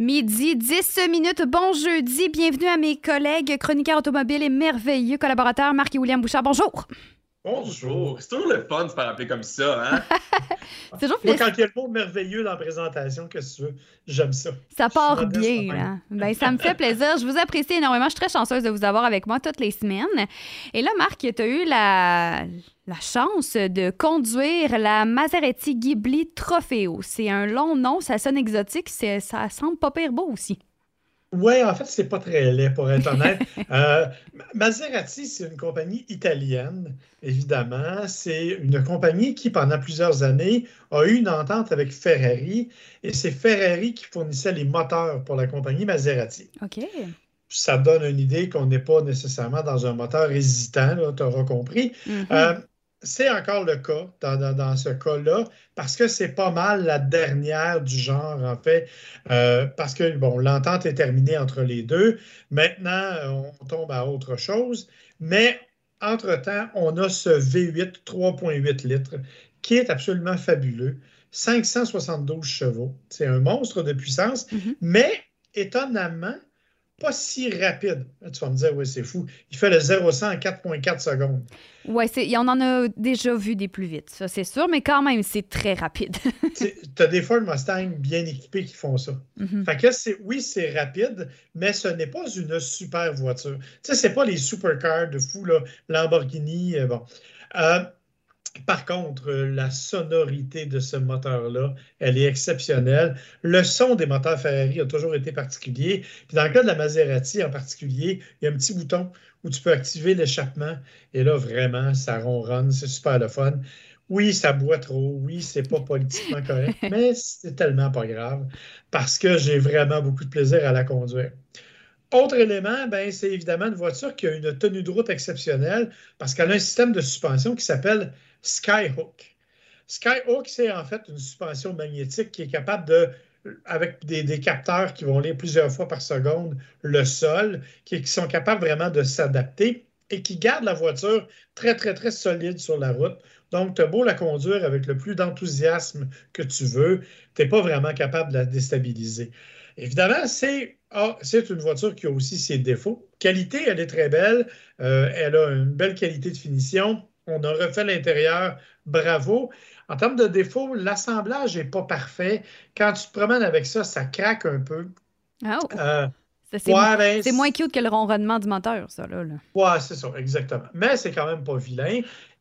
Midi, 10 minutes. Bon jeudi. Bienvenue à mes collègues chroniqueurs automobiles et merveilleux collaborateurs Marc et William Bouchard. Bonjour. Bonjour. C'est toujours le fun de se faire appeler comme ça, hein? c'est toujours Moi, quand il y a le mot merveilleux dans la présentation, que tu veux? J'aime ça. Ça part bien, là. Ben, ça me fait plaisir. Je vous apprécie énormément. Je suis très chanceuse de vous avoir avec moi toutes les semaines. Et là, Marc, tu as eu la, la chance de conduire la Maserati Ghibli Trofeo. C'est un long nom, ça sonne exotique, ça semble pas pire beau aussi. Oui, en fait, c'est pas très laid, pour être honnête. euh, Maserati, c'est une compagnie italienne, évidemment. C'est une compagnie qui, pendant plusieurs années, a eu une entente avec Ferrari, et c'est Ferrari qui fournissait les moteurs pour la compagnie Maserati. OK. Ça donne une idée qu'on n'est pas nécessairement dans un moteur hésitant, tu auras compris. Mhm. Euh, c'est encore le cas dans, dans- dans ce cas-là, parce que c'est pas mal la dernière du genre, en fait, euh, parce que, bon, l'entente est terminée entre les deux. Maintenant, on tombe à autre chose, mais entre-temps, on a ce V8 3.8 litres qui est absolument fabuleux. 572 chevaux. C'est un monstre de puissance, Mhm. mais étonnamment, pas si rapide. Tu vas me dire, oui, c'est fou. Il fait le 0-100 en 4.4 secondes. C'est- on en a déjà vu des plus vite, ça c'est sûr, mais quand même, c'est très rapide. tu as des Ford Mustang bien équipés qui font ça. Mhm. Fait que c'est, oui, c'est rapide, mais ce n'est pas une super voiture. Tu sais, c'est pas les supercars de fou, là, Lamborghini, euh, bon. Euh, par contre, euh, la sonorité de ce moteur-là, elle est exceptionnelle. Le son des moteurs Ferrari a toujours été particulier. Puis dans le cas de la Maserati en particulier, il y a un petit bouton où tu peux activer l'échappement. Et là, vraiment, ça ronronne, c'est super le fun. Oui, ça boit trop. Oui, c'est pas politiquement correct, mais c'est tellement pas grave parce que j'ai vraiment beaucoup de plaisir à la conduire. Autre élément, ben, c'est évidemment une voiture qui a une tenue de route exceptionnelle parce qu'elle a un système de suspension qui s'appelle Skyhook. Skyhook, c'est en fait une suspension magnétique qui est capable de, avec des, capteurs qui vont lire plusieurs fois par seconde le sol, qui, sont capables vraiment de s'adapter et qui gardent la voiture très, très, très solide sur la route. Donc, tu as beau la conduire avec le plus d'enthousiasme que tu veux, tu n'es pas vraiment capable de la déstabiliser. Évidemment, c'est ah, c'est une voiture qui a aussi ses défauts. Qualité, elle est très belle. Euh, elle a une belle qualité de finition. On a refait l'intérieur. Bravo. En termes de défauts, l'assemblage n'est pas parfait. Quand tu te promènes avec ça, ça craque un peu. Oh, Euh, c'est ouais, ben, moins cute que le ronronnement du moteur, ça, là. là. Ouais, c'est ça, exactement. Mais c'est quand même pas vilain.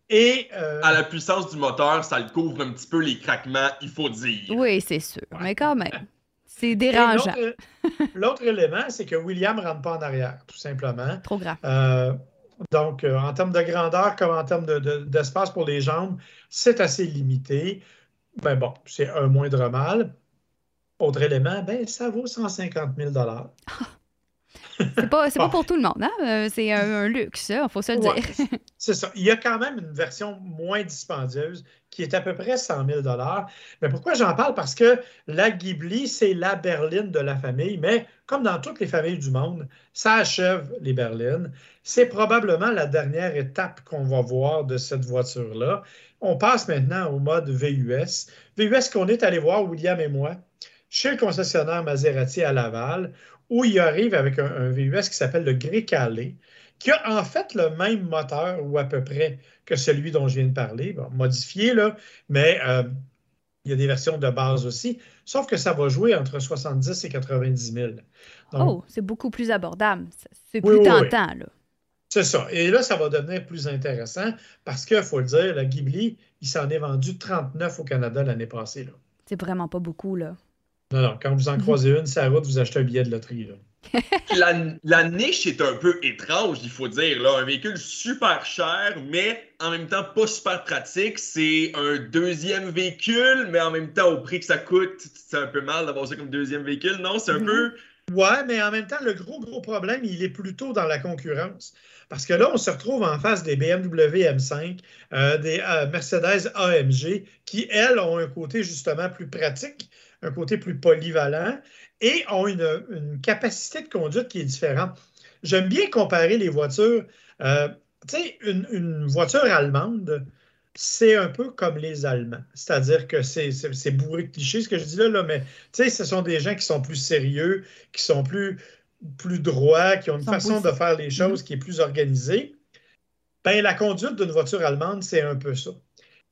Et euh, À la puissance du moteur, ça le couvre un petit peu les craquements, il faut dire. Oui, c'est sûr, mais quand même, c'est dérangeant. l'autre- L'autre élément, c'est que William ne rentre pas en arrière, tout simplement. Trop grave. Euh, donc, euh, en termes de grandeur comme en termes de- de- d'espace pour les jambes, c'est assez limité. Ben bon, c'est un moindre mal. Autre élément, ben ça vaut 150 000 C'est pas, pas pour tout le monde, hein? Euh, C'est un, un luxe, il faut se le Ouais, dire. c'est ça. Il y a quand même une version moins dispendieuse qui est à peu près 100 000 Mais pourquoi j'en parle? Parce que la Ghibli, c'est la berline de la famille, mais comme dans toutes les familles du monde, ça achève les berlines. C'est probablement la dernière étape qu'on va voir de cette voiture-là. On passe maintenant au mode VUS. VUS qu'on est allé voir, William et moi, chez le concessionnaire Maserati à Laval, où il arrive avec un, un VUS qui s'appelle le Grecale, qui a en fait le même moteur, ou à peu près, que celui dont je viens de parler, Bon, modifié, là, mais euh, il y a des versions de base aussi, sauf que ça va jouer entre 70 et 90 000. Donc, Oh, c'est beaucoup plus abordable. C'est- Oui, plus oui, tentant, là. C'est ça. Et là, ça va devenir plus intéressant parce qu'il faut le dire, la Ghibli, il s'en est vendu 39 au Canada l'année passée. Là. C'est vraiment pas beaucoup, là. Non, non, quand vous en croisez une, sur la route, vous achetez un billet de loterie. Là. La, la niche est un peu étrange, il faut dire. Là. Un véhicule super cher, mais en même temps pas super pratique. C'est un deuxième véhicule, mais en même temps, au prix que ça coûte, c'est un peu mal d'avoir ça comme deuxième véhicule. Non, c'est un Mhm. peu. Ouais, mais en même temps, le gros, gros problème, il est plutôt dans la concurrence. Parce que là, on se retrouve en face des BMW M5, euh, des euh, Mercedes AMG, qui, elles, ont un côté justement plus pratique, un côté plus polyvalent et ont une, une capacité de conduite qui est différente. J'aime bien comparer les voitures. Euh, tu sais, une, une voiture allemande, c'est un peu comme les Allemands. C'est-à-dire que c'est bourré de clichés ce que je dis là, là mais ce sont des gens qui sont plus sérieux, qui sont plus, plus droits, qui ont une façon de faire les choses qui est plus organisée. Ben, la conduite d'une voiture allemande, c'est un peu ça.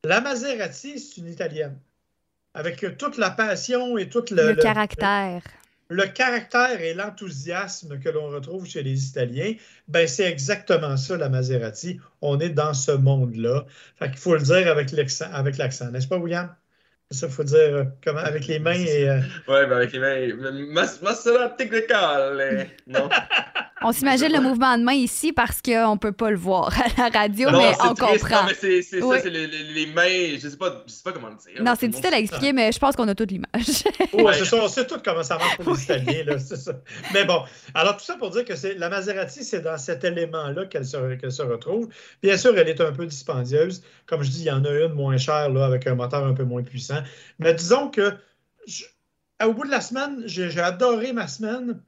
La Maserati, c'est une italienne. Avec toute la passion et tout le, le caractère le caractère et l'enthousiasme que l'on retrouve chez les Italiens, ben c'est exactement ça, la Maserati. On est dans ce monde-là. Fait qu'il faut le dire avec l'accent, avec l'accent, n'est-ce pas, William? Ça, il faut dire euh, comment, avec les mains et. Euh, oui, ben avec les mains. Maserati de non? On s'imagine le mouvement de main ici parce qu'on ne peut pas le voir à la radio, mais on comprend. Non, mais c'est ça, c'est les, mains, je ne sais, pas, sais pas comment le dire. Non, c'est difficile à expliquer, mais je pense qu'on a toute l'image. oui, c'est ça, on sait tout comment ça marche pour les Italiens, là, c'est ça. Mais bon, alors tout ça pour dire que la Maserati, c'est dans cet élément-là qu'elle se, se, retrouve. Bien sûr, elle est un peu dispendieuse. Comme je dis, il y en a une moins chère, là, avec un moteur un peu moins puissant. Mais disons que, au bout de la semaine, j'ai adoré ma semaine.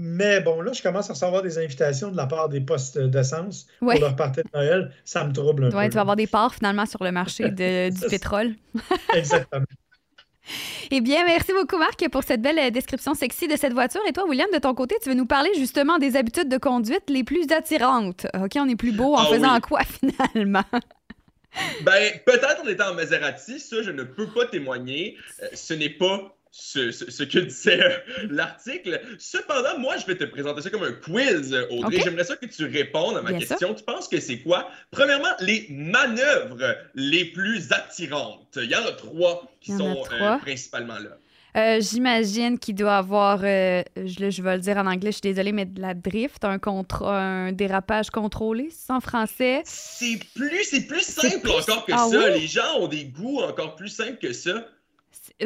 Mais bon, là, je commence à recevoir des invitations de la part des postes d'essence pour leur partie de Noël. Ça me trouble un peu. Tu vas avoir des parts finalement sur le marché du pétrole. Exactement. Eh bien, merci beaucoup, Marc, pour cette belle euh, description sexy de cette voiture. Et toi, William, de ton côté, tu veux nous parler justement des habitudes de conduite les plus attirantes. OK, on est plus beau en ah faisant quoi finalement? ben, peut-être en étant en Maserati, ça, je ne peux pas témoigner. Euh, ce n'est pas ce, que disait euh, l'article. Cependant, moi, je vais te présenter ça comme un quiz, Audrey. J'aimerais ça que tu répondes à ma question. Tu penses que c'est quoi? Premièrement, les manœuvres les plus attirantes. Il y en a trois qui sont euh, principalement là. Euh, j'imagine qu'il doit avoir, je, je, vais le dire en anglais, je suis désolée, mais de la drift, un, un dérapage contrôlé, en français? C'est plus, plus simple encore que ah ça. Les gens ont des goûts encore plus simples que ça.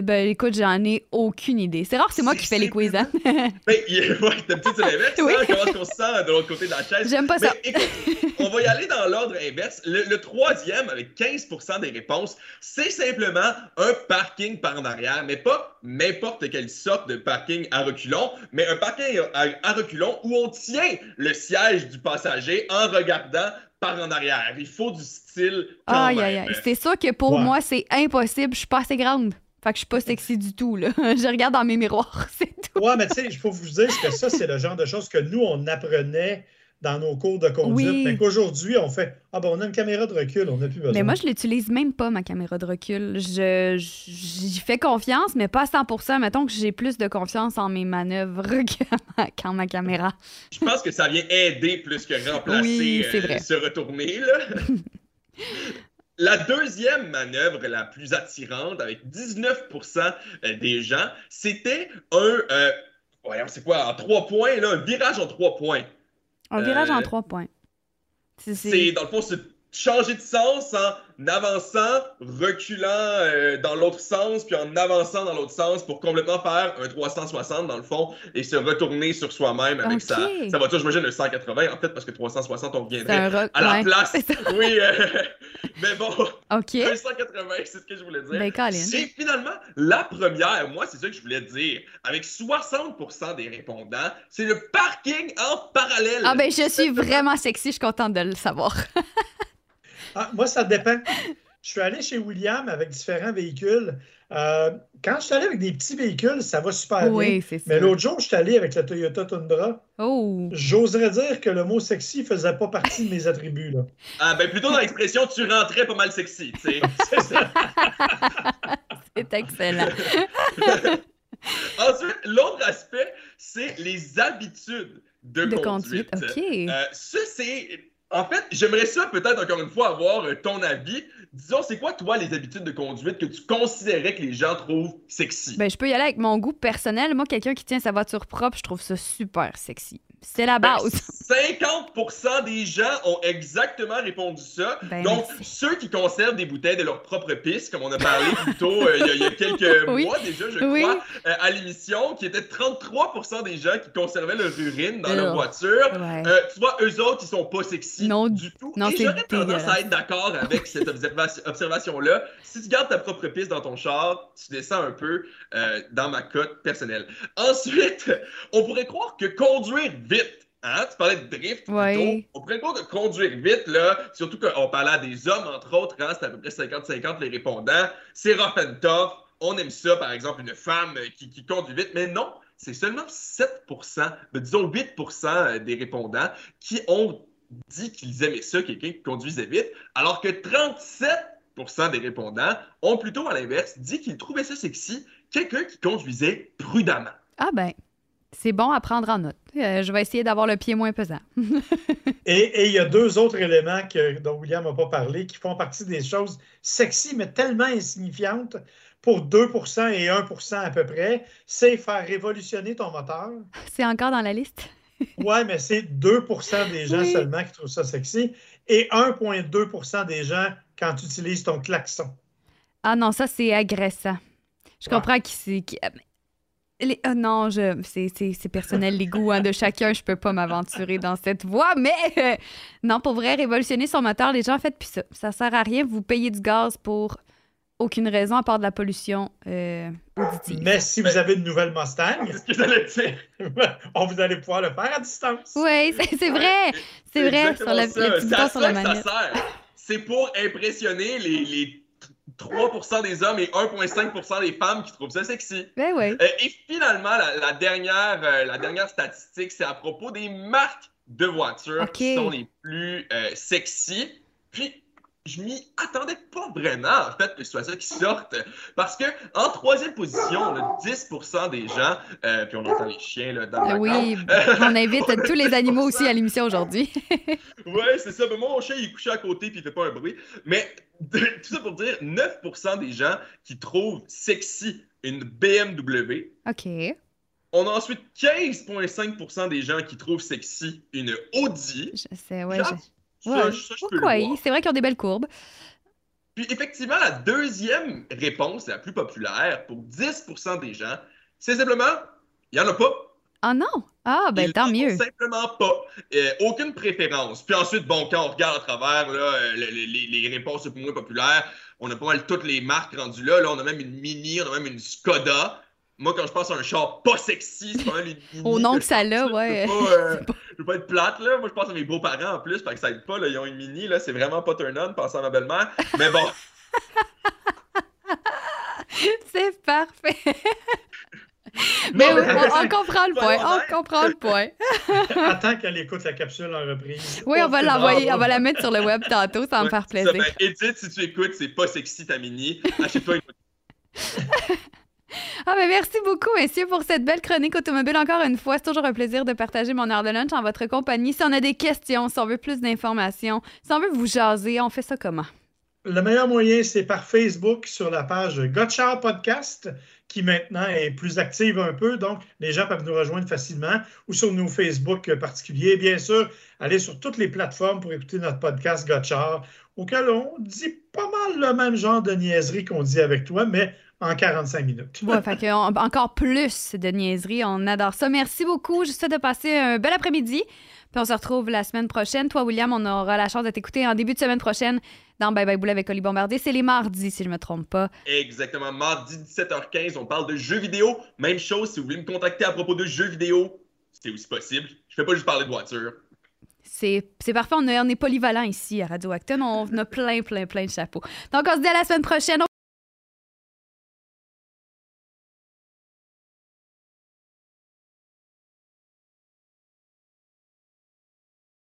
Ben écoute, j'en ai aucune idée. C'est rare, c'est moi qui fais les quiz, hein? ben, ouais, t'as l'inverse, oui. hein? Comment on se sent de l'autre côté de la chaise? J'aime pas ça. Écoute, on va y aller dans l'ordre inverse. Le, troisième, avec 15% des réponses, c'est simplement un parking par en arrière, mais pas n'importe quelle sorte de parking à reculons, mais un parking à, à reculons où on tient le siège du passager en regardant par en arrière. Il faut du style. Quand aïe, aïe, aïe. C'est sûr que pour moi, c'est impossible. Je suis pas assez grande. Fait que je suis pas sexy du tout, là. je regarde dans mes miroirs, c'est tout. Ouais, mais tu sais, il faut vous dire que ça, c'est le genre de choses que nous, on apprenait dans nos cours de conduite, mais qu'aujourd'hui, on fait Ah, ben, on a une caméra de recul, on n'a plus besoin. Mais moi, je l'utilise même pas, ma caméra de recul. Je, j'y fais confiance, mais pas à 100 Mettons que j'ai plus de confiance en mes manœuvres qu'en ma caméra. Je pense que ça vient aider plus que remplacer, oui, euh, se retourner, là. La deuxième manœuvre la plus attirante, avec 19% euh, des gens, c'était un. Euh, voyons, c'est quoi, en trois points, là, un virage en trois points. Un virage en euh, trois points. C'est, dans le fond, c'est changer de sens en avançant, reculant euh, dans l'autre sens, puis en avançant dans l'autre sens pour complètement faire un 360 dans le fond et se retourner sur soi-même avec sa, sa voiture. J'imagine le 180 en fait parce que 360 on reviendrait à la place. Oui, euh, mais bon. OK. Un 180, c'est ce que je voulais dire. Ben, c'est finalement la première. Moi, c'est ça que je voulais dire. Avec 60% des répondants, c'est le parking en parallèle. Ah ben je suis vraiment sexy. Je suis contente de le savoir. Ah, moi, ça dépend. Je suis allé chez William avec différents véhicules. Euh, quand je suis allé avec des petits véhicules, ça va super oui, bien. Mais l'autre jour, je suis allé avec la Toyota Tundra. Oh. J'oserais dire que le mot sexy faisait pas partie de mes attributs. Là. Ah, ben plutôt dans l'expression tu rentrais pas mal sexy. C'est excellent. Ensuite, l'autre aspect, c'est les habitudes de, conduite. OK. Euh, ça, c'est en fait, j'aimerais ça peut-être encore une fois avoir euh, ton avis. Disons, c'est quoi toi les habitudes de conduite que tu considérais que les gens trouvent sexy? Ben, je peux y aller avec mon goût personnel. Moi, quelqu'un qui tient sa voiture propre, je trouve ça super sexy. C'est la ben, base. 50% des gens ont exactement répondu ça. Ben, Donc, ceux qui conservent des bouteilles de leur propre pisse, comme on a parlé plus tôt euh, il, y a, quelques mois déjà, je crois, euh, à l'émission, qui était 33% des gens qui conservaient leur urine dans leur voiture. Euh, tu vois, eux autres, ils sont pas sexy du tout. Non, Et j'aurais tendance à être d'accord avec cette observation-là. Si tu gardes ta propre piste dans ton char, tu descends un peu dans ma cote personnelle. Ensuite, on pourrait croire que conduire vite Hein? Tu parlais de drift Ouais. plutôt. On pourrait pas de conduire vite, là. Surtout qu'on parlait à des hommes, entre autres. Hein? C'est à peu près 50-50 les répondants. C'est rough and tough. On aime ça, par exemple, une femme qui, qui conduit vite. Mais non, c'est seulement 7% ben, disons 8 euh, des répondants qui ont dit qu'ils aimaient ça, quelqu'un qui conduisait vite, alors que 37 des répondants ont plutôt, à l'inverse, dit qu'ils trouvaient ça sexy, quelqu'un qui conduisait prudemment. Ah ben, c'est bon à prendre en note. Euh, je vais essayer d'avoir le pied moins pesant. Et il y a deux autres éléments que, dont William n'a pas parlé qui font partie des choses sexy, mais tellement insignifiantes pour 2% et 1% à peu près, c'est faire révolutionner ton moteur. C'est encore dans la liste? Ouais, mais c'est 2% des gens Oui. seulement qui trouvent ça sexy et 1,2% des gens quand tu utilises ton klaxon. Ah non, ça, c'est agressant. Je Ouais. comprends qui c'est. qui- les- ah non, je... c'est, personnel, les goûts hein, de chacun. Je peux pas m'aventurer dans cette voie, mais euh, non, pour vrai, révolutionner son moteur, les gens, faites plus ça. Ça sert à rien. Vous payez du gaz pour aucune raison à part de la pollution euh, auditive. Mais si vous avez une nouvelle Mustang, on vous allez pouvoir le faire à distance. Oui, c'est, vrai. C'est vrai, sur le petit sur la. Ça sert. C'est pour impressionner les, les 3% des hommes et 1,5% des femmes qui trouvent ça sexy. Ben oui. Euh, et finalement, la, la dernière, euh, la dernière statistique, c'est à propos des marques de voitures qui sont les plus euh, sexy. Puis, je m'y attendais pas vraiment, en fait, que ce soit ça qui sorte. Parce que en troisième position, on a 10% des gens, euh, puis on entend les chiens là, dans Euh, Oui, on invite tous les animaux aussi à l'émission aujourd'hui. Ouais, c'est ça. Mais moi, mon chat, il est couché à côté puis il fait pas un bruit. Mais tout ça pour dire 9% des gens qui trouvent sexy une BMW. OK. On a ensuite 15,5% des gens qui trouvent sexy une Audi. Je sais, ouais. Je- ouais. ça, je peux le Pourquoi? voir. C'est vrai qu'ils ont des belles courbes. Puis effectivement, la deuxième réponse, la plus populaire pour 10% des gens, c'est simplement, il n'y en a pas. Ah non? Ah, ben Ils tant mieux. Simplement pas. Euh, aucune préférence. Puis ensuite, bon, quand on regarde à travers là, euh, le- le- les, les réponses les plus moins populaires, on a pas mal toutes les marques rendues là. Là, on a même une Mini, on a même une Skoda. Moi, quand je pense à un char pas sexy, c'est pas mal une Mini. Au nom que ça l'a, là. ouais. Pas, euh, je veux pas être plate, là. Moi, je pense à mes beaux-parents en plus, fait que ça aide pas, là. Ils ont une Mini, là. C'est vraiment pas turn on, pensant à ma belle-mère. Mais bon. C'est parfait. Non, Mais on, on comprend le point. On comprend le point. Attends qu'elle écoute la capsule en reprise. Oui, on va l'envoyer, on va la mettre sur le web tantôt, ça va me faire ça. plaisir. Ben, Edith, si tu écoutes, c'est pas sexy ta Mini. Achète-toi une Ah, ben merci beaucoup, messieurs, pour cette belle chronique automobile. Encore une fois, c'est toujours un plaisir de partager mon heure de lunch en votre compagnie. Si on a des questions, si on veut plus d'informations, si on veut vous jaser, on fait ça comment? Le meilleur moyen, c'est par Facebook sur la page Gotcha Podcast, qui maintenant est plus active un peu. Donc, les gens peuvent nous rejoindre facilement ou sur nos Facebook particuliers. Bien sûr, allez sur toutes les plateformes pour écouter notre podcast Gotcha, auquel on dit pas mal le même genre de niaiserie qu'on dit avec toi, mais en 45 minutes. Ouais, fait que on- encore plus de niaiseries. On adore ça. Merci beaucoup. Je vous souhaite de passer un bel après-midi. Puis on se retrouve la semaine prochaine. Toi, William, on aura la chance de t'écouter en début de semaine prochaine dans Bye Bye Boule avec Oli Bombardier. C'est les mardis, si je me trompe pas. Exactement. Mardi 17h15, on parle de jeux vidéo. Même chose, si vous voulez me contacter à propos de jeux vidéo, c'est aussi possible. Je fais pas juste parler de voiture. C'est c'est parfait. On, est- on est polyvalent ici à Radio Acton. On a plein, plein, plein de chapeaux. Donc, on se dit à la semaine prochaine.